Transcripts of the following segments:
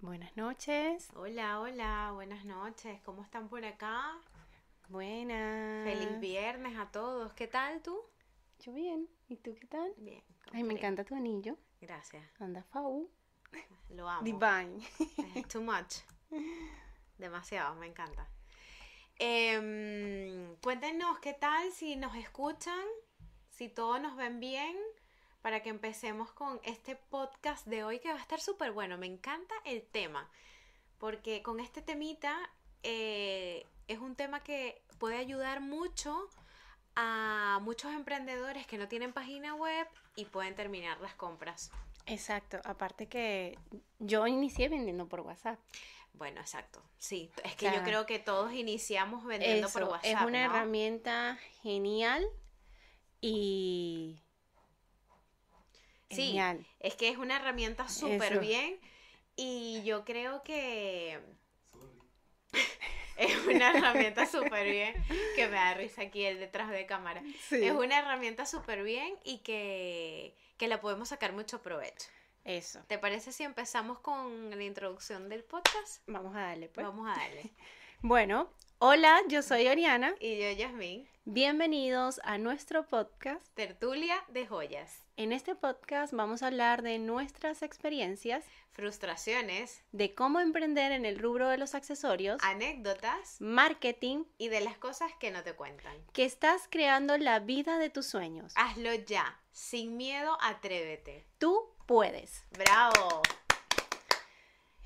Buenas noches. Hola, hola, buenas noches. ¿Cómo están por acá? Buenas. Feliz viernes a todos. ¿Qué tal tú? Yo bien. ¿Y tú qué tal? Bien. Ay, me encanta tu anillo. Gracias. Anda fau. Lo amo. Divine. Es too much. Demasiado, me encanta. Em, cuéntenos qué tal, si nos escuchan, si todos nos ven bien, para que empecemos con este podcast de hoy que va a estar súper bueno. Me encanta el tema, porque con este temita eh, es un tema que puede ayudar mucho a muchos emprendedores que no tienen página web y pueden terminar las compras. Exacto. Aparte que yo inicié vendiendo por WhatsApp. Bueno, exacto. Sí, es que yo creo que todos iniciamos vendiendo por WhatsApp. Es una herramienta genial y Sí, es que es una herramienta súper bien y yo creo que es una herramienta súper bien, que me da risa aquí el detrás de cámara. Es una herramienta súper bien y que, que la podemos sacar mucho provecho. Eso. ¿Te parece si empezamos con la introducción del podcast? Vamos a darle, pues. Vamos a darle. bueno, hola, yo soy Oriana. Y yo, Yasmin. Bienvenidos a nuestro podcast Tertulia de Joyas. En este podcast vamos a hablar de nuestras experiencias, frustraciones, de cómo emprender en el rubro de los accesorios, anécdotas, marketing y de las cosas que no te cuentan. Que estás creando la vida de tus sueños. Hazlo ya, sin miedo, atrévete. Tú puedes. Bravo.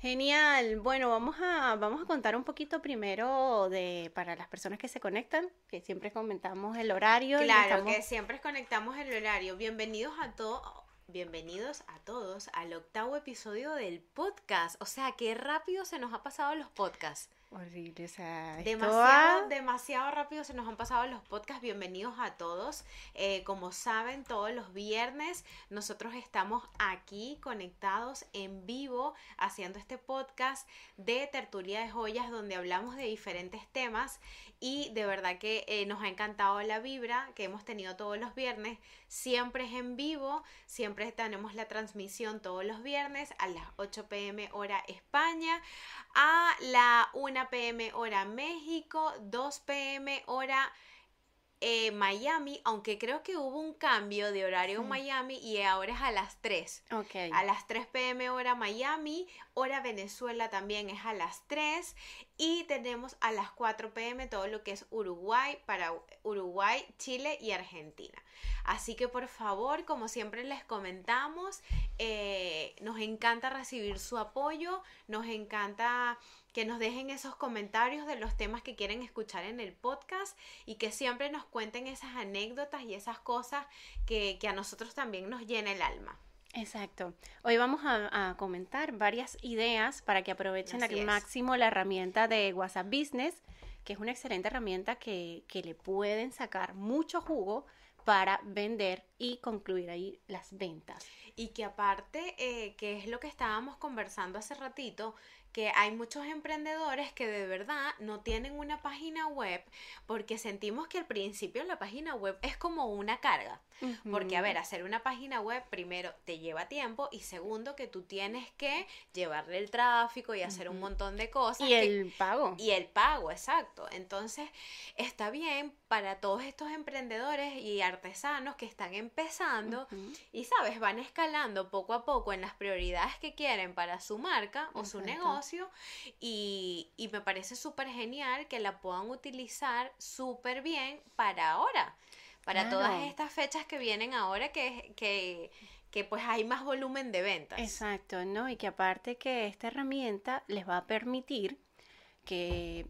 Genial. Bueno, vamos a, vamos a contar un poquito primero de para las personas que se conectan, que siempre comentamos el horario. Claro, que siempre conectamos el horario. Bienvenidos a todos. Bienvenidos a todos al octavo episodio del podcast. O sea, qué rápido se nos ha pasado los podcasts. Horrible, o sea, demasiado, demasiado rápido se nos han pasado los podcasts. Bienvenidos a todos. Eh, como saben, todos los viernes nosotros estamos aquí conectados en vivo haciendo este podcast de Tertulia de Joyas donde hablamos de diferentes temas y de verdad que eh, nos ha encantado la vibra que hemos tenido todos los viernes. Siempre es en vivo, siempre tenemos la transmisión todos los viernes a las 8 pm hora España, a la 1 pm hora México, 2 pm hora eh, Miami, aunque creo que hubo un cambio de horario en Miami y ahora es a las 3. Okay. A las 3 pm hora Miami, hora Venezuela también es a las 3 y tenemos a las 4 pm todo lo que es Uruguay para Uruguay, Chile y Argentina. Así que por favor, como siempre les comentamos, eh, nos encanta recibir su apoyo, nos encanta que nos dejen esos comentarios de los temas que quieren escuchar en el podcast y que siempre nos cuenten esas anécdotas y esas cosas que, a nosotros también nos llena el alma. Exacto. Hoy vamos a, comentar varias ideas para que aprovechen al máximo la herramienta de WhatsApp Business, que es una excelente herramienta que, que le pueden sacar mucho jugo para vender y concluir ahí las ventas. Y que aparte, eh, que es lo que estábamos conversando hace ratito, que hay muchos emprendedores que de verdad no tienen una página web porque sentimos que al principio la página web es como una carga. Porque, a ver, hacer una página web primero te lleva tiempo y segundo que tú tienes que llevarle el tráfico y hacer un montón de cosas. Y el pago. Y el pago, exacto. Entonces, está bien para todos estos emprendedores y artesanos que están empezando y, sabes, van escalando poco a poco en las prioridades que quieren para su marca o su negocio y, y me parece súper genial que la puedan utilizar súper bien para ahora para todas estas fechas que vienen ahora que, que, que pues hay más volumen de ventas. Exacto, ¿no? Y que aparte que esta herramienta les va a permitir que,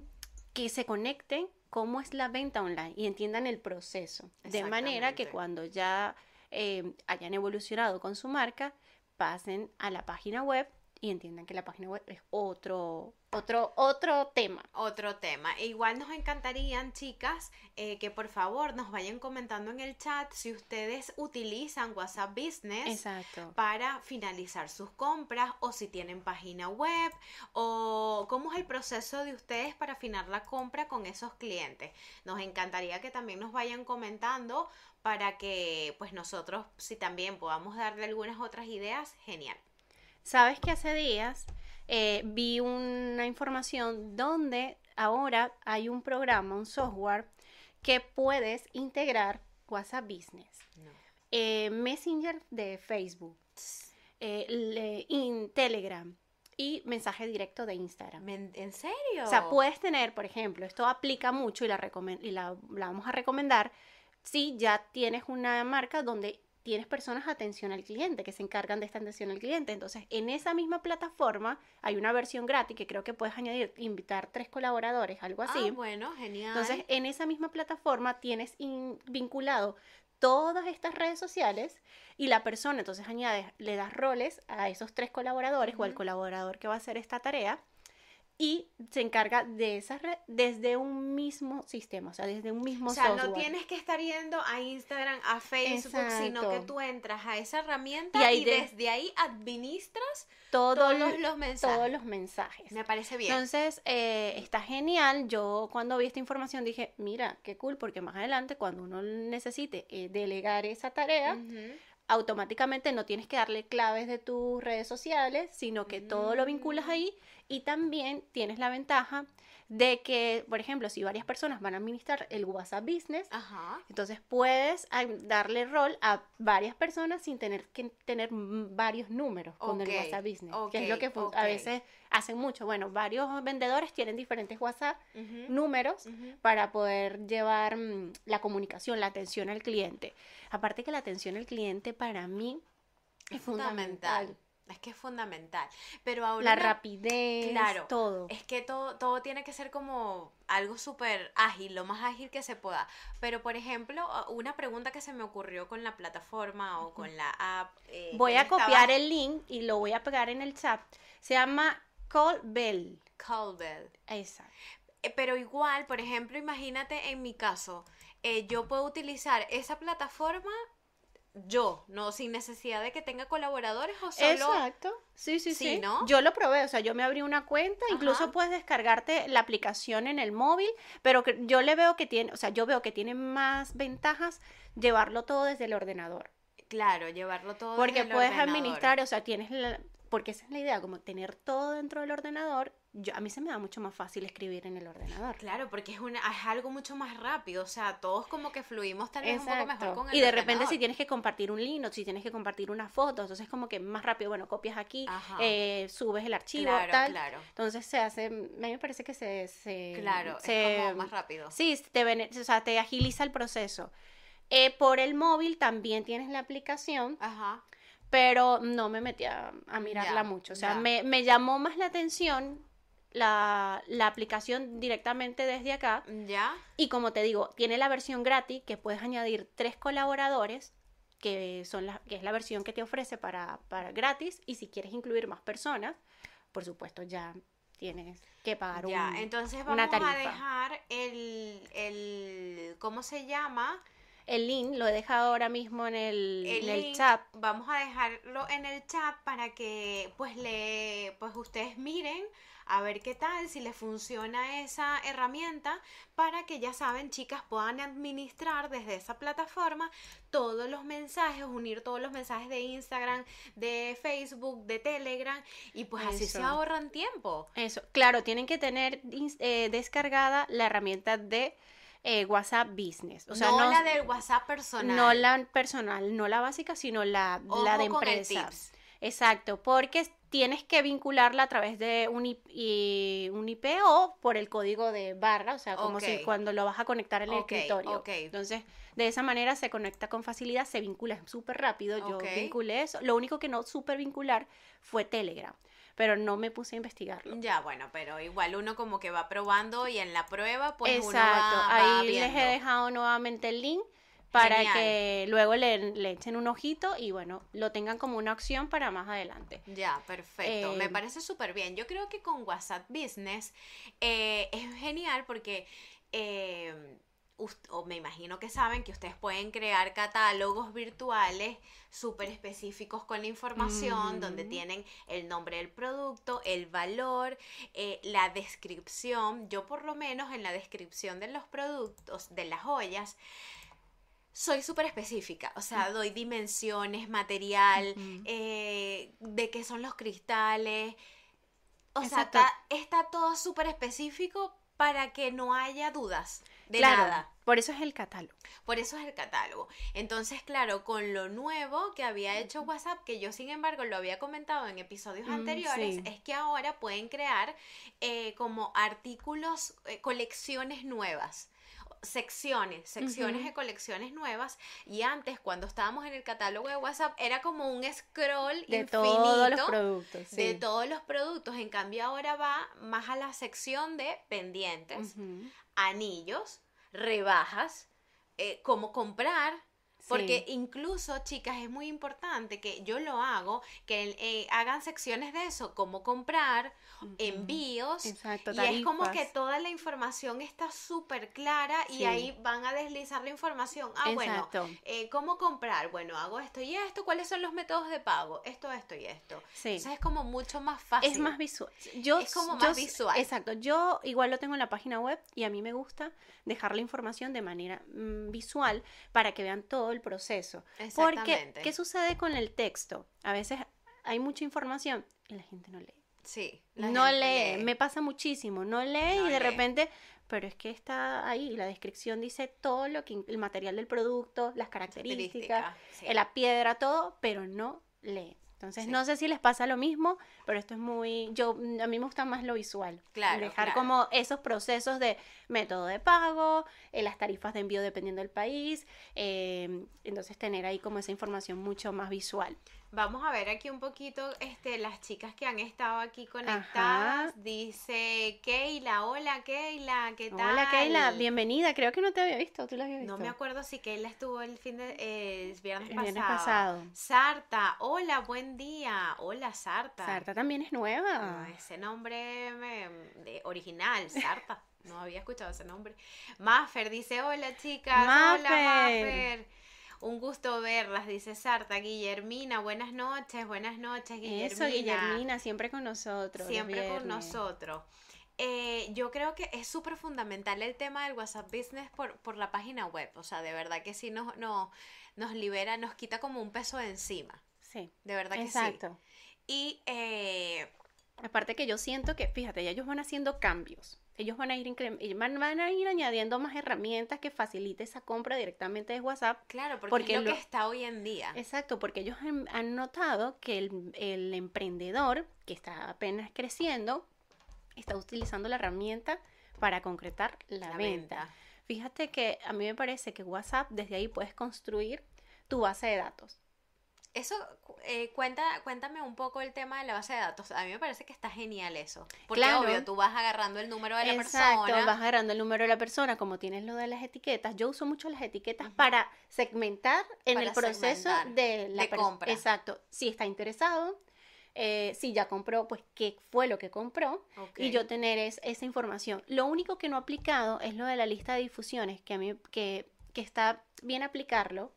que se conecten cómo es la venta online y entiendan el proceso. De manera que cuando ya eh, hayan evolucionado con su marca, pasen a la página web y entiendan que la página web es otro, otro, otro tema. Otro tema. E igual nos encantarían, chicas, eh, que por favor nos vayan comentando en el chat si ustedes utilizan WhatsApp Business para finalizar sus compras o si tienen página web o cómo es el proceso de ustedes para afinar la compra con esos clientes. Nos encantaría que también nos vayan comentando para que pues nosotros si también podamos darle algunas otras ideas, genial. Sabes que hace días eh, vi una información donde ahora hay un programa, un software que puedes integrar WhatsApp Business, eh, Messenger de Facebook, eh, Telegram y mensaje directo de Instagram. ¿En serio? O sea, puedes tener, por ejemplo, esto aplica mucho y la, y la, la vamos a recomendar si ya tienes una marca donde tienes personas atención al cliente que se encargan de esta atención al cliente. Entonces, en esa misma plataforma hay una versión gratis que creo que puedes añadir, invitar tres colaboradores, algo así. Ah, bueno, genial. Entonces, en esa misma plataforma tienes vinculado todas estas redes sociales y la persona entonces añades, le das roles a esos tres colaboradores o al colaborador que va a hacer esta tarea y se encarga de esa red desde un mismo sistema, o sea, desde un mismo software. O sea, no tienes que estar yendo a Instagram, a Facebook, sino que tú entras a esa herramienta y, desde ahí administras todos, los, mensajes. Todos los mensajes. Me parece bien. Entonces, eh, está genial. Yo cuando vi esta información dije, mira, qué cool, porque más adelante cuando uno necesite eh, delegar esa tarea, automáticamente no tienes que darle claves de tus redes sociales, sino que todo lo vinculas ahí y también tienes la ventaja de que, por ejemplo, si varias personas van a administrar el WhatsApp Business, entonces puedes darle rol a varias personas sin tener que tener varios números con el WhatsApp Business, que es lo que a veces hacen mucho. Bueno, varios vendedores tienen diferentes WhatsApp números para poder llevar mm, la comunicación, la atención al cliente. Aparte que la atención al cliente para mí es, fundamental. Es que es fundamental. Pero ahora. La rapidez, claro, todo. Es que todo, todo tiene que ser como algo súper ágil, lo más ágil que se pueda. Pero, por ejemplo, una pregunta que se me ocurrió con la plataforma o con la app. Eh, voy a copiar el link y lo voy a pegar en el chat. Se llama Callbell. Callbell. Exacto. Eh, pero igual, por ejemplo, imagínate en mi caso, eh, yo puedo utilizar esa plataforma yo, no sin necesidad de que tenga colaboradores o solo. Exacto. Sí, sí, sí. ¿no? Yo lo probé, o sea, yo me abrí una cuenta, incluso puedes descargarte la aplicación en el móvil, pero que yo le veo que tiene, o sea, yo veo que tiene más ventajas llevarlo todo desde el ordenador. Claro, llevarlo todo Porque desde el puedes administrar, o sea, tienes la, porque esa es la idea, como tener todo dentro del ordenador. Yo, a mí se me da mucho más fácil escribir en el ordenador. Claro, porque es, una, es algo mucho más rápido, o sea, todos como que fluimos tal vez un poco mejor con el Y de repente si tienes que compartir un link o si tienes que compartir una foto, entonces como que más rápido, bueno, copias aquí, eh, subes el archivo, claro, tal. Claro. Entonces se hace, a mí me parece que se... se claro, es como más rápido. Sí, te, o sea, te agiliza el proceso. Eh, por el móvil también tienes la aplicación. Ajá pero no me metí a, mirarla mucho. O sea, me, llamó más la atención la, aplicación directamente desde acá. Ya. Y como te digo, tiene la versión gratis que puedes añadir tres colaboradores, que, son la, que es la versión que te ofrece para, para gratis. Y si quieres incluir más personas, por supuesto, ya tienes que pagar ya, entonces vamos a dejar el, el, ¿cómo se llama? El link lo he dejado ahora mismo en el, chat. Vamos a dejarlo en el chat para que pues le pues ustedes miren a ver qué tal, si les funciona esa herramienta, para que ya saben, chicas, puedan administrar desde esa plataforma todos los mensajes, unir todos los mensajes de Instagram, de Facebook, de Telegram, y pues así se ahorran tiempo. Eso, claro, tienen que tener eh, descargada la herramienta de eh, WhatsApp Business. O sea, no, la del WhatsApp personal. No la personal, no la básica, sino la, la de empresa. Exacto, porque tienes que vincularla a través de un, un IP o por el código de barra, o sea, como si cuando lo vas a conectar en el escritorio. Entonces, de esa manera se conecta con facilidad, se vincula súper rápido. Yo vinculé eso. Lo único que no súper vincular fue Telegram pero no me puse a investigarlo. Ya, bueno, pero igual uno como que va probando y en la prueba pues Exacto. uno va, ahí les he dejado nuevamente el link para que luego le, echen un ojito y bueno, lo tengan como una opción para más adelante. Ya, perfecto. Me eh, parece súper bien. Yo creo que con WhatsApp Business eh, es genial porque... Eh, o me imagino que saben que ustedes pueden crear catálogos virtuales súper específicos con la información, donde tienen el nombre del producto, el valor, eh, la descripción. Yo por lo menos en la descripción de los productos, de las joyas, soy súper específica, o sea, doy dimensiones, material, eh, de qué son los cristales, O sea, está, todo súper específico para que no haya dudas de claro, nada. Por eso es el catálogo. Por eso es el catálogo. Entonces, claro, con lo nuevo que había hecho WhatsApp, que yo sin embargo lo había comentado en episodios mm, anteriores, es que ahora pueden crear eh, como artículos, eh, colecciones nuevas secciones, secciones de colecciones nuevas y antes cuando estábamos en el catálogo de WhatsApp era como un scroll de todos los productos, de todos los productos, en cambio ahora va más a la sección de pendientes, anillos, rebajas, eh, cómo comprar, porque incluso, chicas, es muy importante que yo lo hago, que eh, hagan secciones de eso, cómo comprar, envíos. Exacto, y es como que toda la información está súper clara y ahí van a deslizar la información. Ah, bueno, eh, ¿cómo comprar? Bueno, hago esto y esto. ¿Cuáles son los métodos de pago? Esto, esto y esto. Sí. Entonces es como mucho más fácil. Es más visual. Yo, es como más visual. Exacto. Yo igual lo tengo en la página web y a mí me gusta dejar la información de manera mm, visual para que vean todo el proceso. Porque, ¿qué sucede con el texto? A veces hay mucha información y la gente no lee. Sí. No lee. me pasa muchísimo, no lee y de repente, pero es que está ahí, la descripción dice todo lo que, el material del producto, las características, la piedra, todo, pero no lee. Entonces, no sé si les pasa lo mismo, pero esto es muy, yo, a mí me gusta más lo visual. Claro. Dejar como esos procesos de método de pago, eh, las tarifas de envío dependiendo del país, eh, entonces tener ahí como esa información mucho más visual. Vamos a ver aquí un poquito este, las chicas que han estado aquí conectadas. Dice Keila, hola Keila, ¿qué tal? Hola Keila, bienvenida. Creo que no te había visto, tú la habías visto. No me acuerdo si Keila estuvo el fin de eh, viernes, el viernes pasado. Sarta, hola, buen día. Hola Sarta. Sarta también es nueva. ese nombre de, original, Sarta. no había escuchado ese nombre. Maffer dice, hola chicas. Hola Maffer. Un gusto verlas, dice Sarta. Guillermina, buenas noches, buenas noches, Guillermina. Eso, Guillermina, siempre con nosotros. Siempre con nosotros. Eh, yo creo que es súper fundamental el tema del WhatsApp Business por, por, la página web. O sea, de verdad que sí nos, no, nos libera, nos quita como un peso de encima. Sí. De verdad que sí. Exacto. Y eh, aparte que yo siento que, fíjate, ya ellos van haciendo cambios ellos van a ir van, a ir añadiendo más herramientas que facilite esa compra directamente de WhatsApp. Claro, porque, es lo, que está hoy en día. Exacto, porque ellos han, notado que el, emprendedor que está apenas creciendo está utilizando la herramienta para concretar la, venta. Fíjate que a mí me parece que WhatsApp desde ahí puedes construir tu base de datos. Eso, eh, cuenta, cuéntame un poco el tema de la base de datos. A mí me parece que está genial eso. Porque obvio, tú vas agarrando el número de la Exacto, vas agarrando el número de la persona, como tienes lo de las etiquetas. Yo uso mucho las etiquetas para segmentar en el proceso de la compra. Exacto. Si está interesado, eh, si ya compró, pues qué fue lo que compró y yo tener esa información. Lo único que no he aplicado es lo de la lista de difusiones, que a mí que, que está bien aplicarlo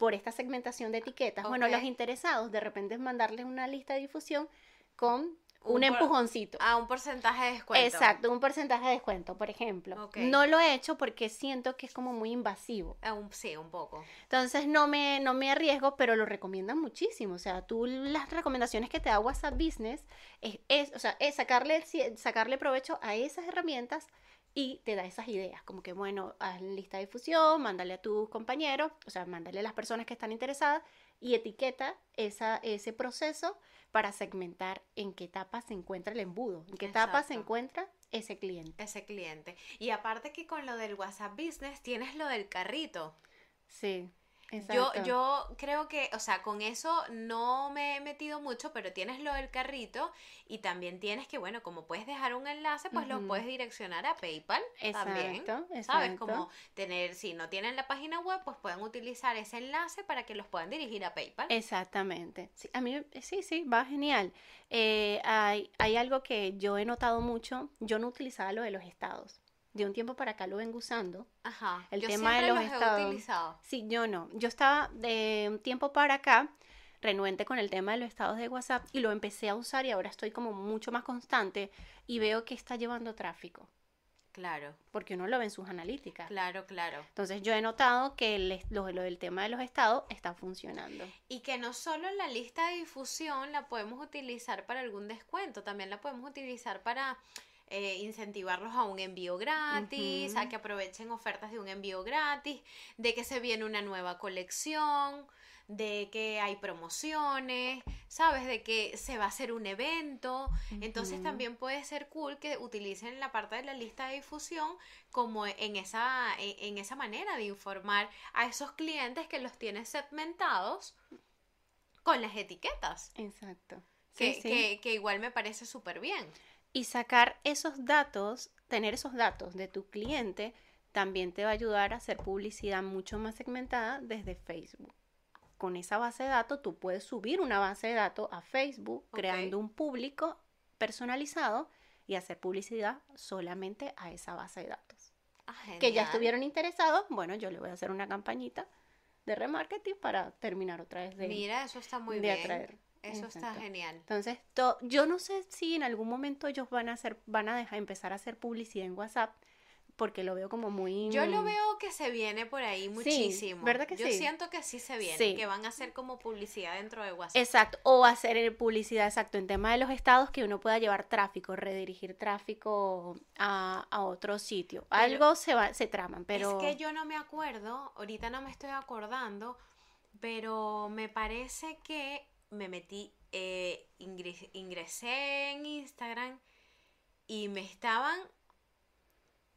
por esta segmentación de etiquetas. Bueno, los interesados de repente es mandarles una lista de difusión con un, empujoncito. A un porcentaje de descuento. Exacto, un porcentaje de descuento, por ejemplo. No lo he hecho porque siento que es como muy invasivo. sí, un poco. Entonces no me, no me arriesgo, pero lo recomiendan muchísimo. O sea, tú las recomendaciones que te da WhatsApp Business es, o sea, es sacarle, sacarle provecho a esas herramientas y te da esas ideas, como que bueno, haz lista de difusión, mándale a tus compañeros, o sea, mándale a las personas que están interesadas y etiqueta esa, ese proceso para segmentar en qué etapa se encuentra el embudo, en qué etapa se encuentra ese cliente. Ese cliente. Y aparte que con lo del WhatsApp Business tienes lo del carrito. Sí. Yo, yo creo que, o sea, con eso no me he metido mucho, pero tienes lo del carrito y también tienes que, bueno, como puedes dejar un enlace, pues lo puedes direccionar a PayPal exacto, también. ¿Sabes? Como tener, si no tienen la página web, pues pueden utilizar ese enlace para que los puedan dirigir a PayPal. Exactamente. Sí, a mí, sí, sí, va genial. Eh, hay, hay algo que yo he notado mucho, yo no utilizaba lo de los estados de un tiempo para acá lo vengo usando. Ajá. El tema de los, los estados. utilizado. Sí, yo no. Yo estaba de un tiempo para acá renuente con el tema de los estados de WhatsApp y lo empecé a usar y ahora estoy como mucho más constante y veo que está llevando tráfico. Claro. Porque uno lo ve en sus analíticas. Claro, claro. Entonces yo he notado que el, lo, lo, del tema de los estados está funcionando. Y que no solo la lista de difusión la podemos utilizar para algún descuento, también la podemos utilizar para eh, incentivarlos a un envío gratis, a que aprovechen ofertas de un envío gratis, de que se viene una nueva colección de que hay promociones, ¿sabes? De que se va a hacer un evento. Entonces también puede ser cool que utilicen la parte de la lista de difusión como en esa, en, esa manera de informar a esos clientes que los tienen segmentados con las etiquetas. Exacto. que, Que, que igual me parece súper bien. Y sacar esos datos, tener esos datos de tu cliente, también te va a ayudar a hacer publicidad mucho más segmentada desde Facebook con esa base de datos tú puedes subir una base de datos a Facebook creando un público personalizado y hacer publicidad solamente a esa base de datos. Ah, que ya estuvieron interesados, bueno, yo le voy a hacer una campañita de remarketing para terminar otra vez de Mira, eso está muy bien. Atraer. Eso está genial. Entonces, yo no sé si en algún momento ellos van a hacer van a dejar empezar a hacer publicidad en WhatsApp porque lo veo como muy... Yo lo veo que se viene por ahí muchísimo. ¿verdad que Yo sí? siento que sí se viene, que van a hacer como publicidad dentro de WhatsApp. Exacto, o hacer publicidad, exacto, en tema de los estados que uno pueda llevar tráfico, redirigir tráfico a, otro sitio. Algo se, va, se traman, pero... Es que yo no me acuerdo, ahorita no me estoy acordando, pero me parece que me metí, eh, ingresé en Instagram y me estaban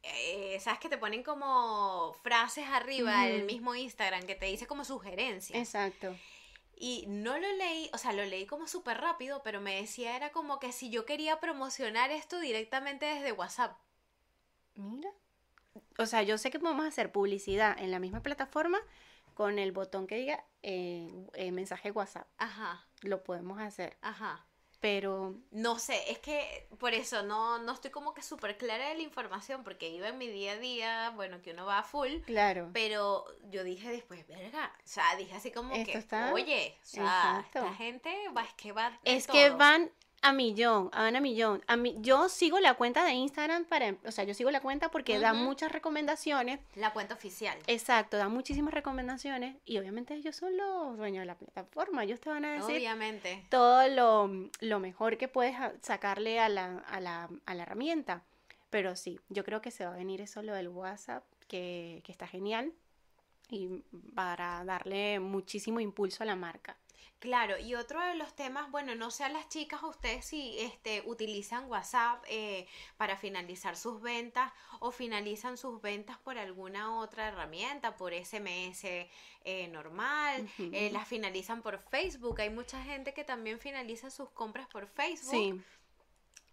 eh, sabes que te ponen como frases arriba el mismo Instagram que te dice como sugerencias. Exacto. Y no lo leí, o sea, lo leí como súper rápido, pero me decía era como que si yo quería promocionar esto directamente desde WhatsApp. Mira. O sea, yo sé que podemos hacer publicidad en la misma plataforma con el botón que diga eh, eh, mensaje WhatsApp. Ajá. Lo podemos hacer. Ajá pero... No sé, es que por eso no, no estoy como que súper clara de la información, porque iba en mi día a día, bueno, que uno va a full. Claro. Pero yo dije después, verga, o sea, dije así como que, oye, o sea, esta gente va, es que va... Es que van a millón, a a millón. A mí, yo sigo la cuenta de Instagram para, o sea, yo sigo la cuenta porque da muchas recomendaciones. La cuenta oficial. Exacto, da muchísimas recomendaciones y obviamente ellos son los dueños de la plataforma. Ellos te van a decir obviamente. todo lo, mejor que puedes sacarle a la, a, la, a la herramienta. Pero sí, yo creo que se va a venir eso lo del WhatsApp, que, que está genial y para darle muchísimo impulso a la marca. Claro, y otro de los temas, bueno, no sé a las chicas, ustedes si este, utilizan WhatsApp eh, para finalizar sus ventas o finalizan sus ventas por alguna otra herramienta, por SMS eh, normal, eh, las finalizan por Facebook. Hay mucha gente que también finaliza sus compras por Facebook. Sí.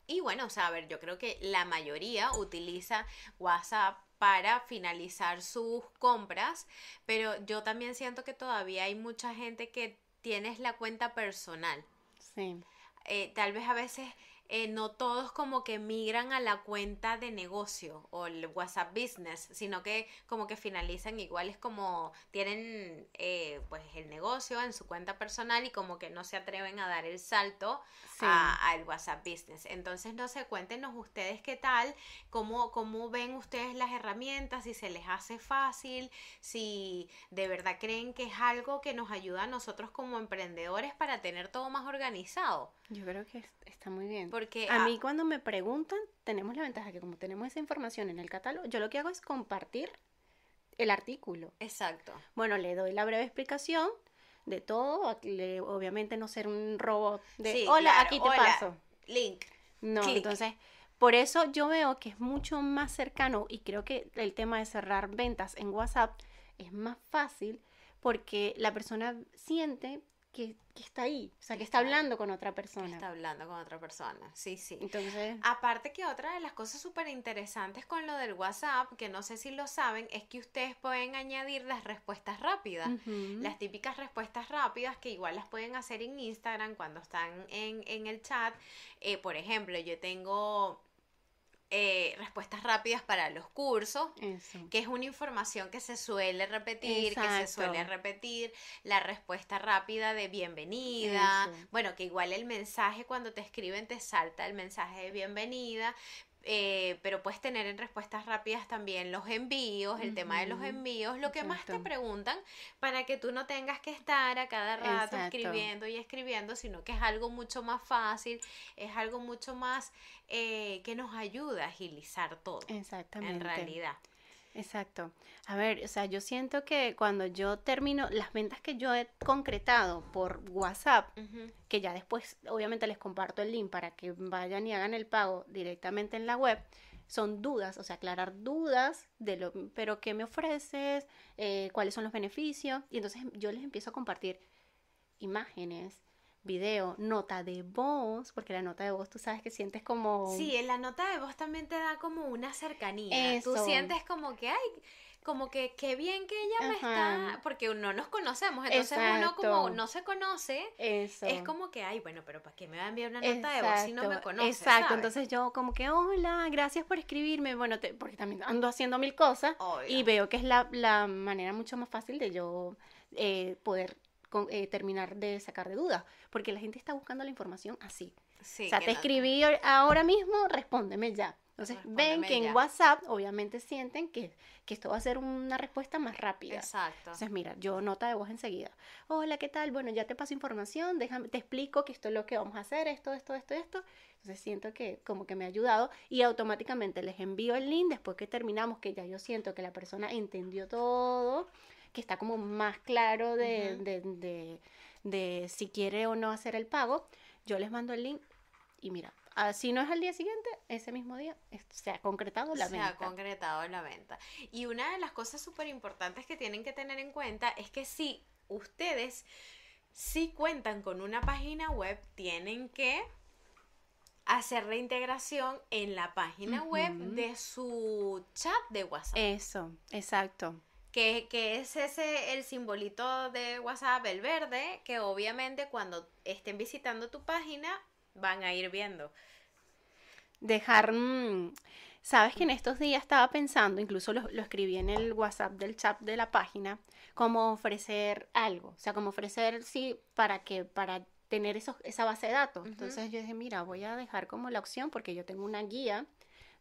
Y bueno, o sea, a ver, yo creo que la mayoría utiliza WhatsApp para finalizar sus compras, pero yo también siento que todavía hay mucha gente que tienes la cuenta personal. Sí. Eh, tal vez a veces eh, no todos como que migran a la cuenta de negocio o el WhatsApp Business, sino que como que finalizan igual es como tienen eh, pues el negocio en su cuenta personal y como que no se atreven a dar el salto al WhatsApp Business. Entonces, no sé, cuéntenos ustedes qué tal, cómo, cómo ven ustedes las herramientas, si se les hace fácil, si de verdad creen que es algo que nos ayuda a nosotros como emprendedores para tener todo más organizado. Yo creo que está muy bien. Porque a, mí cuando me preguntan, tenemos la ventaja que como tenemos esa información en el catálogo, yo lo que hago es compartir el artículo. Exacto. Bueno, le doy la breve explicación de todo, obviamente no ser un robot de hola, aquí te paso. Link. No, entonces, por eso yo veo que es mucho más cercano y creo que el tema de cerrar ventas en WhatsApp es más fácil porque la persona siente que, está ahí, o sea, que está, hablando con otra persona. Está hablando con otra persona, sí, sí. Entonces... Aparte que otra de las cosas súper interesantes con lo del WhatsApp, que no sé si lo saben, es que ustedes pueden añadir las respuestas rápidas, las típicas respuestas rápidas que igual las pueden hacer en Instagram cuando están en, en el chat. Eh, por ejemplo, yo tengo eh, respuestas rápidas para los cursos, que es una información que se suele repetir, que se suele repetir, la respuesta rápida de bienvenida, bueno, que igual el mensaje cuando te escriben te salta el mensaje de bienvenida, eh, pero puedes tener en respuestas rápidas también los envíos, el tema de los envíos, lo que más te preguntan para que tú no tengas que estar a cada rato escribiendo y escribiendo, sino que es algo mucho más fácil, es algo mucho más eh, que nos ayuda a agilizar todo. Exactamente. En realidad. Exacto. A ver, o sea, yo siento que cuando yo termino las ventas que yo he concretado por WhatsApp, que ya después obviamente les comparto el link para que vayan y hagan el pago directamente en la web, son dudas, o sea, aclarar dudas de lo, pero ¿qué me ofreces? Eh, ¿Cuáles son los beneficios? Y entonces yo les empiezo a compartir imágenes, video, nota de voz, porque la nota de voz tú sabes que sientes como... Sí, en la nota de voz también te da como una cercanía. Tú sientes como que, ay, como que qué bien que ella me está, porque no nos conocemos, entonces uno como no se conoce, Eso. es como que, ay, bueno, pero ¿para qué me va a enviar una nota de voz si no me conoce? Exacto, entonces yo como que, hola, gracias por escribirme, bueno, porque también ando haciendo mil cosas y veo que es la, la manera mucho más fácil de yo eh, poder eh, terminar de sacar de dudas, porque la gente está buscando la información así. o sea, te escribí ahora mismo, respóndeme ya. Entonces ven que en WhatsApp obviamente sienten que, que, esto va a ser una respuesta más rápida. Exacto. Entonces mira, yo nota de voz enseguida. Hola, ¿qué tal? Bueno, ya te paso información, déjame, te explico que esto es lo que vamos a hacer, esto, esto, esto, esto. Entonces siento que como que me ha ayudado y automáticamente les envío el link después que terminamos, que ya yo siento que la persona entendió todo que está como más claro de, si quiere o no hacer el pago, yo les mando el link y mira, si no es al día siguiente, ese mismo día se ha concretado la venta. Se ha concretado la venta. Y una de las cosas súper importantes que tienen que tener en cuenta es que si ustedes si cuentan con una página web, tienen que hacer la integración en la página web de su chat de WhatsApp. Eso, exacto que, que, es ese el simbolito de WhatsApp, el verde, que obviamente cuando estén visitando tu página van a ir viendo. Dejar, mm, sabes que en estos días estaba pensando, incluso lo, escribí en el WhatsApp del chat de la página, como ofrecer algo, o sea, como ofrecer, sí, para que, para tener esos, esa base de datos. Entonces yo dije, mira, voy a dejar como la opción porque yo tengo una guía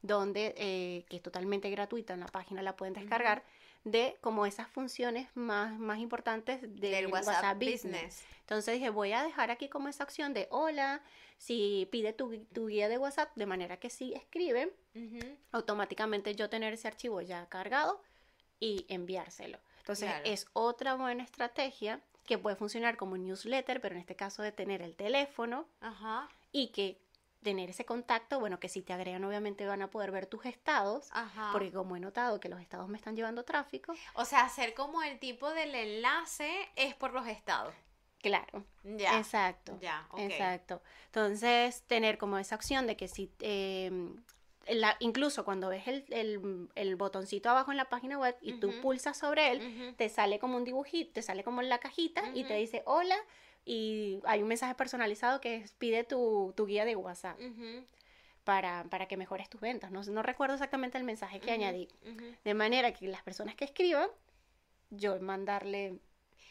donde, eh, que es totalmente gratuita, en la página la pueden descargar de como esas funciones más, más importantes del WhatsApp, Business. Entonces dije, voy a dejar aquí como esa opción de hola, si pide tu, guía de WhatsApp, de manera que si escribe, automáticamente yo tener ese archivo ya cargado y enviárselo. Entonces es otra buena estrategia que puede funcionar como newsletter, pero en este caso de tener el teléfono y que tener ese contacto, bueno, que si te agregan obviamente van a poder ver tus estados, porque como he notado que los estados me están llevando tráfico. O sea, hacer como el tipo del enlace es por los estados. Claro. Ya. Exacto. Ya, Exacto. Entonces, tener como esa opción de que si, em, la, incluso cuando ves el, el, botoncito abajo en la página web y tú pulsas sobre él, te sale como un dibujito, te sale como en la cajita y te dice, hola, y hay un mensaje personalizado que pide tu, guía de WhatsApp. Para, para, que mejores tus ventas. No, no recuerdo exactamente el mensaje que añadí. De manera que las personas que escriban, yo mandarle...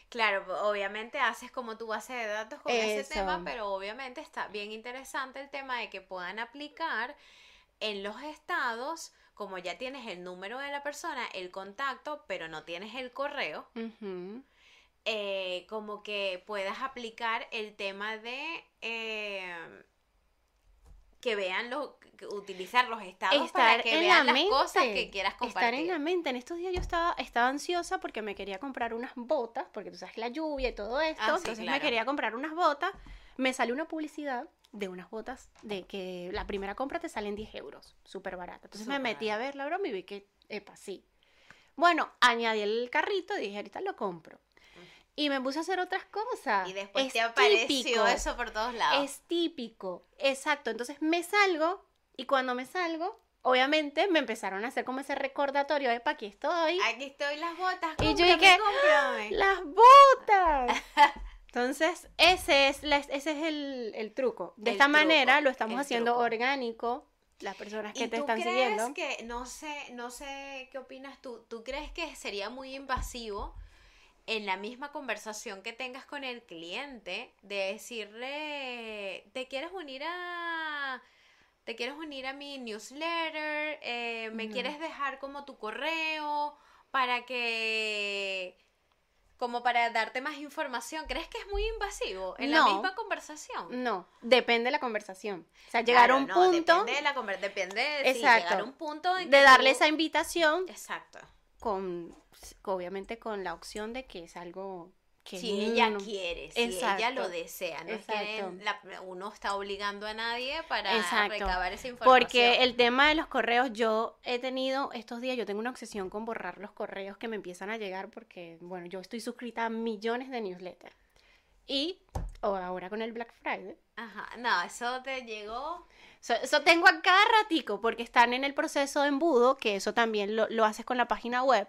Claro, obviamente haces como tu base de datos con ese tema, pero obviamente está bien interesante el tema de que puedan aplicar en los estados, como ya tienes el número de la persona, el contacto, pero no tienes el correo. Eh, como que puedas aplicar el tema de eh, que vean los, utilizar los estados para que vean las cosas que quieras compartir. Estar en la mente. En estos días yo estaba, estaba ansiosa porque me quería comprar unas botas, porque tú sabes la lluvia y todo esto, ah, entonces me quería comprar unas botas. Me salió una publicidad de unas botas de que la primera compra te salen 10 euros, súper barata. Entonces me metí a ver la broma y vi que, epa, sí. Bueno, añadí el carrito y dije, ahorita lo compro y me puse a hacer otras cosas. Y después te apareció eso por todos lados. Es típico, exacto. Entonces me salgo y cuando me salgo, obviamente me empezaron a hacer como ese recordatorio de, pa, aquí estoy. Aquí estoy las botas. Y yo dije, las botas. Entonces, ese es, ese es el, truco. De esta manera lo estamos haciendo orgánico las personas que te están crees siguiendo. que no sé, no sé qué opinas tú? ¿Tú crees que sería muy invasivo en la misma conversación que tengas con el cliente, de decirle, ¿te quieres unir a, te quieres unir a mi newsletter, eh, me quieres dejar como tu correo para que como para darte más información. ¿Crees que es muy invasivo en la misma conversación? No, depende de la conversación. O sea, llegar a un punto. Depende de la conversación, depende exacto, llegar a un punto de darle esa invitación. Exacto. Con, obviamente con la opción de que es algo si ella quiere, si ella lo desea, no es que uno está obligando a nadie para recabar esa información. Porque el tema de los correos, yo he tenido estos días, yo tengo una obsesión con borrar los correos que me empiezan a llegar porque, bueno, yo estoy suscrita a millones de newsletters. Y o ahora con el Black Friday. Ajá, no, eso te llegó. Eso, tengo a cada ratico porque están en el proceso de embudo, que eso también lo, lo haces con la página web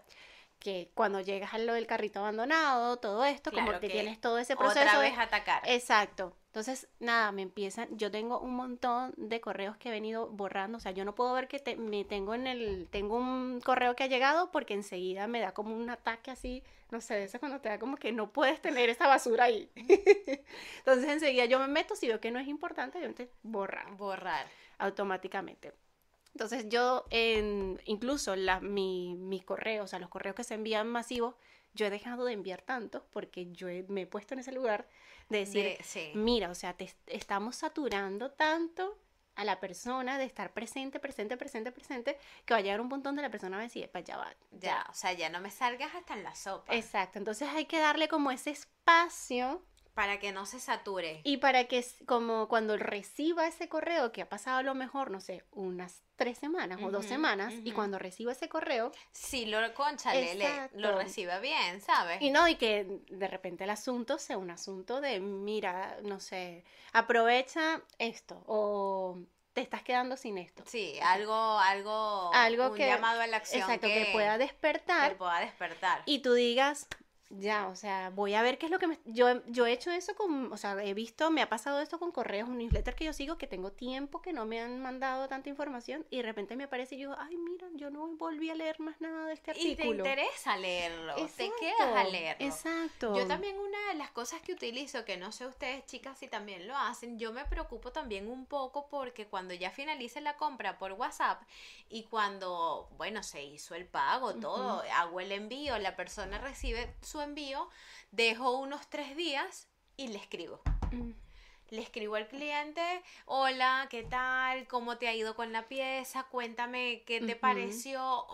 que cuando llegas a lo del carrito abandonado, todo esto, como que tienes todo ese proceso. Otra vez atacar. Exacto. Entonces, nada, me empiezan, yo tengo un montón de correos que he venido borrando, o sea, yo no puedo ver que me tengo en el, tengo un correo que ha llegado porque enseguida me da como un ataque así, no sé, eso cuando te da como que no puedes tener esa basura ahí. Entonces, enseguida yo me meto, si veo que no es importante, yo te borrar. Borrar. Automáticamente. Entonces yo, en, incluso la, mi, mis correos, o sea, los correos que se envían masivos, yo he dejado de enviar tantos porque yo me he puesto en ese lugar de decir, mira, o sea, te estamos saturando tanto a la persona de estar presente, presente, presente, presente, que va a llegar un punto donde la persona va a decir, pues ya va. Ya, o sea, ya no me salgas hasta en la sopa. Exacto, entonces hay que darle como ese espacio para que no se sature. Y para que, como cuando reciba ese correo, que ha pasado a lo mejor, no sé, unas tres semanas o dos semanas, y cuando reciba ese correo. Sí, lo, conchale, lo reciba bien, ¿sabes? Y no, y que de repente el asunto sea un asunto de, mira, no sé, aprovecha esto, o te estás quedando sin esto. Sí, algo, algo, algo un que, llamado a la acción. Exacto, que, pueda despertar. Que pueda despertar. Y tú digas, ya, o sea, voy a ver qué es lo que me... Yo, yo he hecho eso con, o sea, he visto, me ha pasado esto con correos, un newsletter que yo sigo, que tengo tiempo que no me han mandado tanta información y de repente me aparece y yo, ay, mira, yo no volví a leer más nada de este artículo. Y te interesa leerlo, te quedas a leerlo. Exacto. Yo también una de las cosas que utilizo, que no sé ustedes chicas si también lo hacen, yo me preocupo también un poco porque cuando ya finalice la compra por WhatsApp y cuando, bueno, se hizo el pago, todo, hago el envío, la persona recibe su envío, dejo unos tres días y le escribo. Mm. Le escribo al cliente, hola, ¿qué tal? ¿Cómo te ha ido con la pieza? Cuéntame qué te pareció.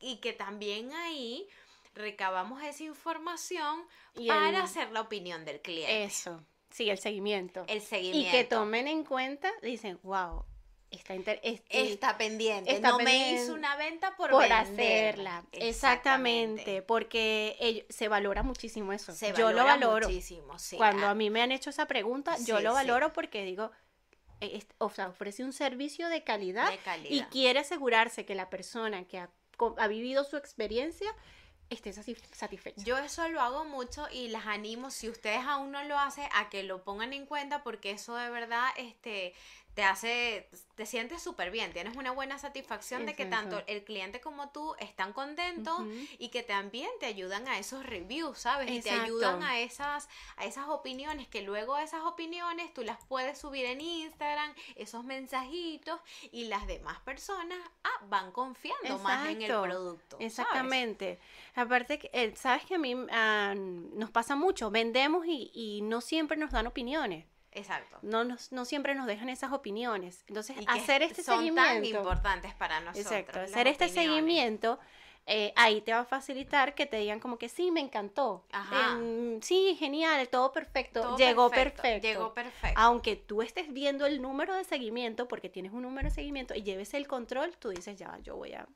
Y que también ahí recabamos esa información para hacer la opinión del cliente. Eso, sí, el seguimiento. El seguimiento. Y que tomen en cuenta, dicen, wow, Está, está pendiente. no me hizo una venta por, hacerla. Exactamente. porque se valora muchísimo eso. yo lo valoro. Muchísimo, Cuando ah. a mí me han hecho esa pregunta, yo lo valoro porque digo, eh, o sea, ofrece un servicio de calidad, y quiere asegurarse que la persona que ha, ha vivido su experiencia esté satisfecha. Yo eso lo hago mucho y las animo, si ustedes aún no lo hacen, a que lo pongan en cuenta porque eso de verdad este, te hace, te sientes súper bien, tienes una buena satisfacción de que tanto el cliente como tú están contentos y que también te ayudan a esos reviews, ¿sabes? Y te ayudan a esas, a esas opiniones, que luego esas opiniones tú las puedes subir en Instagram, esos mensajitos, y las demás personas ah, van confiando más en el producto. Exactamente. Aparte, eh, sabes que a mí ah, nos pasa mucho, vendemos y, y no siempre nos dan opiniones. Exacto. No, nos, no siempre nos dejan esas opiniones. Entonces, hacer este son seguimiento. tan importantes para nosotros. Exacto. Hacer este seguimiento. Eh, ahí te va a facilitar que te digan como que sí, me encantó. Ajá. Em, sí, genial, todo perfecto. llegó perfecto, Llegó perfecto. Aunque tú estés viendo el número de seguimiento, porque tienes un número de seguimiento y lleves el control, tú dices, ya, yo voy a...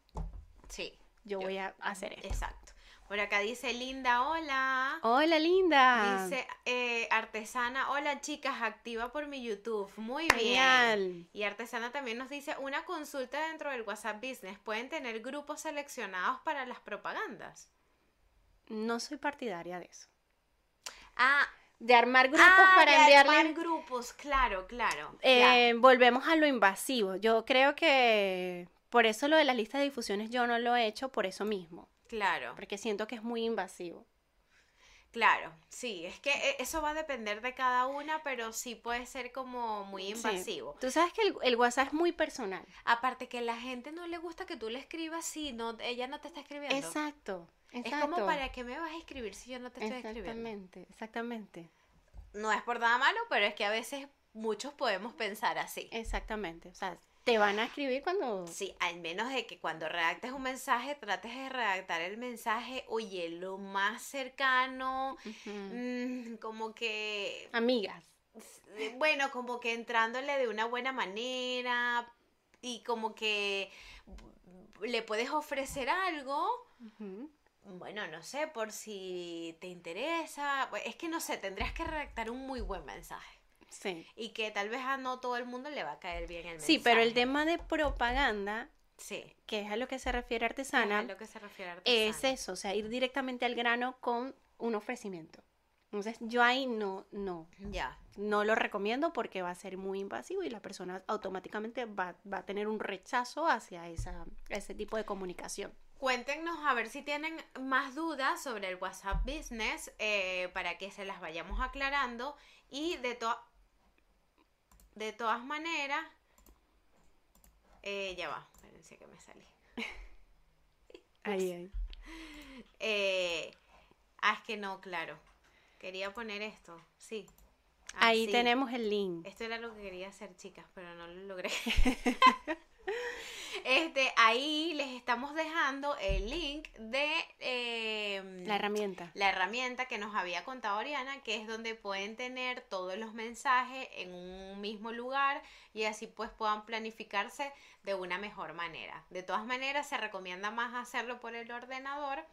Sí. Yo, voy a hacer esto. Exacto. Por acá dice Linda, hola. Hola, Linda. Dice eh, Artesana, hola chicas, activa por mi YouTube. Muy bien. Y Artesana también nos dice, una consulta dentro del WhatsApp Business. ¿Pueden tener grupos seleccionados para las propagandas? No soy partidaria de eso. Ah, de armar grupos ah, para de enviarle. Armar grupos, claro, claro. Eh, volvemos a lo invasivo. Yo creo que por eso lo de las listas de difusiones yo no lo he hecho por eso mismo. Claro. Porque siento que es muy invasivo. Claro, sí, es que eh, eso va a depender de cada una, pero sí puede ser como muy invasivo. Tú sabes que el, WhatsApp es muy personal. Aparte que la gente no le gusta que tú le escribas si no, ella no te está escribiendo. Exacto, exacto. Es como para qué me vas a escribir si yo no te estoy escribiendo. Exactamente, exactamente. No es por nada malo, pero es que a veces muchos podemos pensar así. Exactamente, o sea, te van a escribir cuando... Sí, al menos de que cuando redactes un mensaje, trates de redactar el mensaje, oye, lo más cercano, mm, como que... Amigas. Bueno, como que entrándole de una buena manera y como que le puedes ofrecer algo. Bueno, no sé, por si te interesa. Es que no sé, tendrías que redactar un muy buen mensaje. Sí. Y que tal vez a no todo el mundo le va a caer bien el mensaje. Sí, pero el tema de propaganda, sí. que es a lo que se refiere artesana, es, lo que se refiere artesana. es eso, o sea, ir directamente al grano con un ofrecimiento. Entonces, yo ahí no, no. Ya. No lo recomiendo porque va a ser muy invasivo y la persona automáticamente va, a tener un rechazo hacia esa, ese tipo de comunicación. Cuéntenos a ver si tienen más dudas sobre el WhatsApp Business eh, para que se las vayamos aclarando y de, todas de todas maneras, eh, ya va, espérense que me salí. ahí, ahí. Eh, ah, es que no, claro. Quería poner esto, sí. ahí tenemos el link. Esto era lo que quería hacer, chicas, pero no lo logré. Este, ahí les estamos dejando el link de em, la herramienta. La herramienta que nos había contado Oriana, que es donde pueden tener todos los mensajes en un mismo lugar y así pues puedan planificarse de una mejor manera. De todas maneras, se recomienda más hacerlo por el ordenador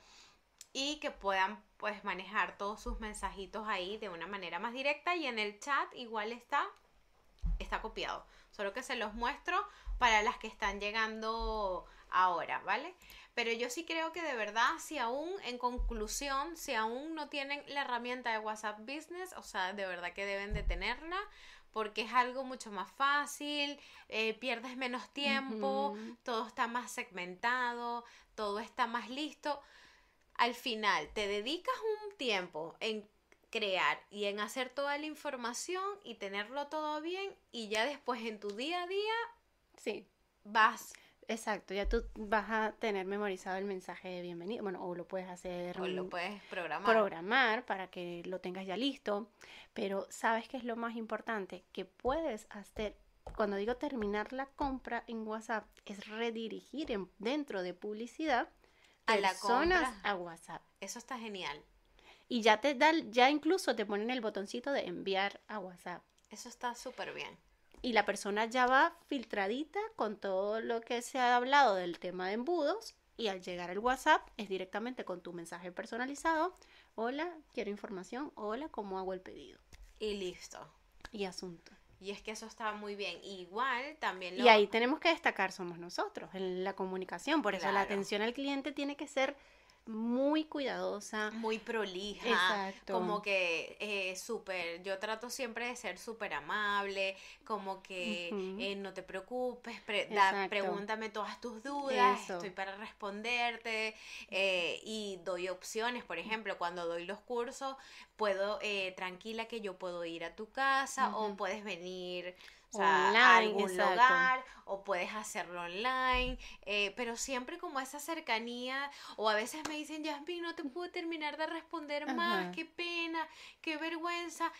y que puedan pues manejar todos sus mensajitos ahí de una manera más directa y en el chat igual está está copiado. Solo que se los muestro para las que están llegando ahora, ¿vale? Pero yo sí creo que de verdad, si aún, en conclusión, si aún no tienen la herramienta de WhatsApp Business, o sea, de verdad que deben de tenerla, porque es algo mucho más fácil, eh, pierdes menos tiempo, todo está más segmentado, todo está más listo. Al final, te dedicas un tiempo en crear y en hacer toda la información y tenerlo todo bien y ya después en tu día a día Sí. Vas. Exacto, ya tú vas a tener memorizado el mensaje de bienvenido, bueno, o lo puedes hacer. O lo puedes programar. Programar para que lo tengas ya listo, pero ¿sabes qué es lo más importante? Que puedes hacer, cuando digo terminar la compra en WhatsApp, es redirigir en, dentro de publicidad a las zonas a WhatsApp. Eso está genial. Y ya te da, ya incluso te ponen el botoncito de enviar a WhatsApp. Eso está súper bien y la persona ya va filtradita con todo lo que se ha hablado del tema de embudos y al llegar al WhatsApp es directamente con tu mensaje personalizado. Hola, quiero información. Hola, ¿cómo hago el pedido? Y listo. Y asunto. Y es que eso está muy bien. Igual también lo... Y ahí tenemos que destacar, somos nosotros, en la comunicación. Por eso la atención al cliente tiene que ser muy cuidadosa. Muy prolija. Exacto. Como que eh, súper, yo trato siempre de ser súper amable, como que eh, no te preocupes, pregúntame todas tus dudas, estoy para responderte eh, y doy opciones, por ejemplo, cuando doy los cursos, puedo, eh, tranquila que yo puedo ir a tu casa o puedes venir o a algún lugar o puedes hacerlo online, eh, pero siempre como esa cercanía o a veces me dicen, Jasmine, no te puedo terminar de responder más, qué pena, qué vergüenza.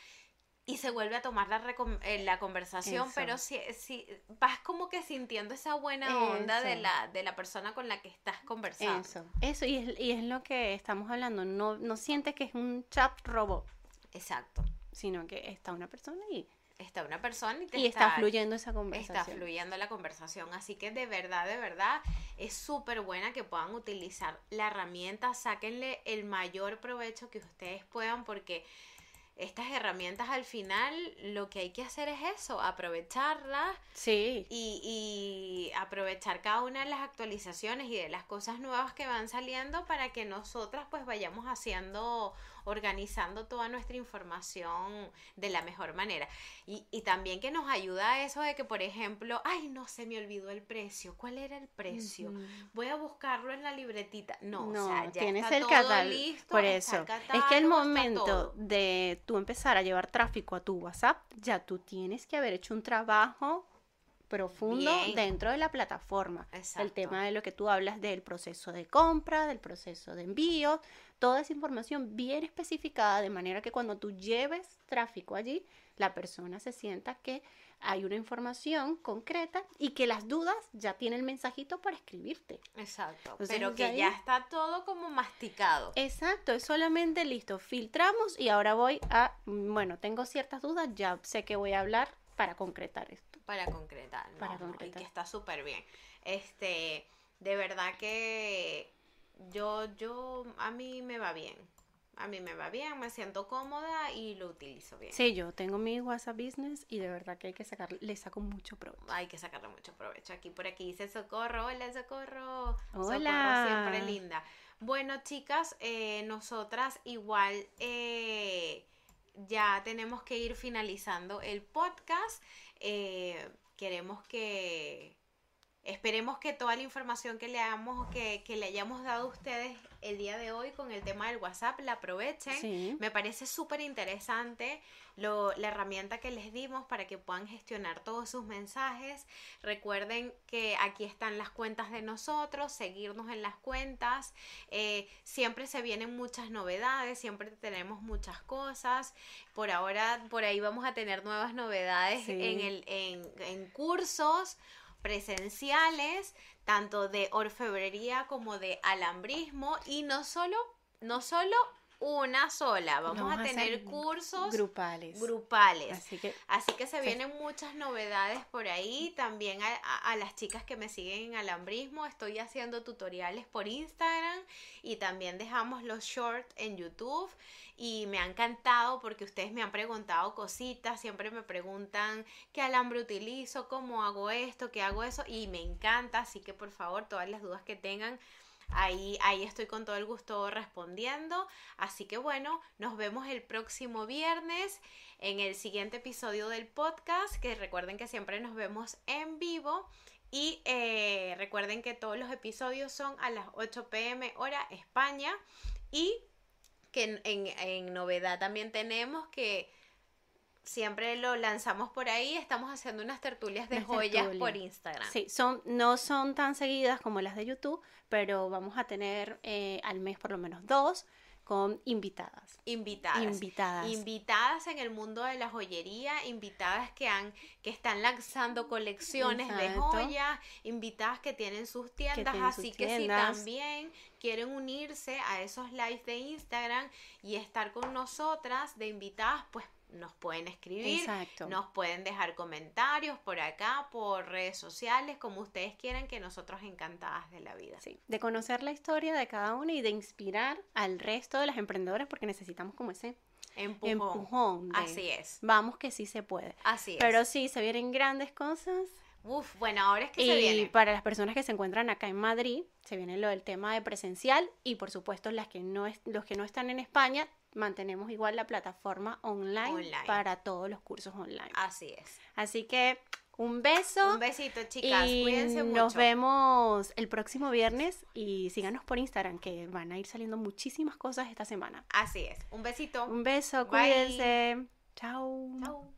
Y se vuelve a tomar la, eh, la conversación, pero si, si vas como que sintiendo esa buena onda de la, de la persona con la que estás conversando. Eso, eso y es, y es lo que estamos hablando, no, no sientes que es un chat robot. Exacto. Sino que está una persona y está una persona y, te está, fluyendo esa conversación. Está fluyendo la conversación. Así que de verdad, de verdad, es súper buena que puedan utilizar la herramienta. Sáquenle el mayor provecho que ustedes puedan porque estas herramientas al final lo que hay que hacer es eso, aprovecharlas sí. y, aprovechar cada una de las actualizaciones y de las cosas nuevas que van saliendo para que nosotras pues vayamos haciendo organizando toda nuestra información de la mejor manera. Y, también que nos ayuda eso de que, por ejemplo, ay, no se me olvidó el precio. ¿Cuál era el precio? Voy a buscarlo en la libretita. No, o sea, ya tienes el catálogo. Listo, por eso, es que el momento de tú empezar a llevar tráfico a tu WhatsApp, ya tú tienes que haber hecho un trabajo profundo dentro de la plataforma. El tema de lo que tú hablas del proceso de compra, del proceso de envío, toda esa información bien especificada de manera que cuando tú lleves tráfico allí, la persona se sienta que hay una información concreta y que las dudas ya tienen el mensajito para escribirte. Exacto. pero que ya está todo como masticado. Exacto, es solamente listo. Filtramos y ahora voy a, bueno, tengo ciertas dudas, ya sé que voy a hablar para concretar esto. Para concretar, para concretar. Y que está súper bien. Este, de verdad que yo, yo, a mí me va bien. A mí me va bien, me siento cómoda y lo utilizo bien. Sí, yo tengo mi WhatsApp Business y de verdad que hay que sacar, le saco mucho provecho. Hay que sacarle mucho provecho. Aquí por aquí dice Socorro, hola Socorro. Hola. Socorro siempre linda. Bueno, chicas, eh, nosotras igual eh, ya tenemos que ir finalizando el podcast. Eh, queremos que esperemos que toda la información que le, que, que le hayamos dado a ustedes el día de hoy con el tema del WhatsApp la aprovechen. Me parece súper interesante la herramienta que les dimos para que puedan gestionar todos sus mensajes. Recuerden que aquí están las cuentas de nosotros, seguirnos en las cuentas. Eh, siempre se vienen muchas novedades, siempre tenemos muchas cosas. Por ahora, por ahí vamos a tener nuevas novedades en, el, en, en cursos presenciales, tanto de orfebrería como de alambrismo y no solo, no solo una sola, vamos, a tener cursos grupales. grupales. Así que, Así que se vienen muchas novedades por ahí. También a, las chicas que me siguen en alambrismo, estoy haciendo tutoriales por Instagram y también dejamos los shorts en YouTube y me ha encantado porque ustedes me han preguntado cositas, siempre me preguntan qué alambre utilizo, cómo hago esto, qué hago eso y me encanta, así que por favor todas las dudas que tengan Ahí, estoy con todo el gusto respondiendo. Así que bueno, nos vemos el próximo viernes en el siguiente episodio del podcast, que recuerden que siempre nos vemos en vivo. Y eh, recuerden que todos los episodios son a las 8 pm hora España. Y que en, novedad también tenemos que siempre lo lanzamos por ahí, estamos haciendo unas tertulias de joyas por Instagram. Sí, son, no son tan seguidas como las de YouTube, pero vamos a tener eh, al mes por lo menos dos con invitadas. Invitadas. Invitadas. Invitadas en el mundo de la joyería, invitadas que han, que están lanzando colecciones de joyas, invitadas que tienen sus tiendas, así que si también quieren unirse a esos lives de Instagram y estar con nosotras de invitadas, pues nos pueden escribir, nos pueden dejar comentarios por acá, por redes sociales, como ustedes quieran, que nosotros encantadas de la vida. Sí, de conocer la historia de cada uno y de inspirar al resto de las emprendedoras porque necesitamos como ese empujón. Así es. Vamos que sí se puede. Así es. Pero sí, se vienen grandes cosas. Uf, bueno, ahora es que se viene. Y para las personas que se encuentran acá en Madrid, se viene lo del tema de presencial y por supuesto las que no es, los que no están en España, mantenemos igual la plataforma online, para todos los cursos online. Así es. Así que un beso. Un besito, chicas. Y Cuídense mucho. Nos vemos el próximo viernes y síganos por Instagram que van a ir saliendo muchísimas cosas esta semana. Así es. Un besito. Un beso, cuídense. Chao. Chao.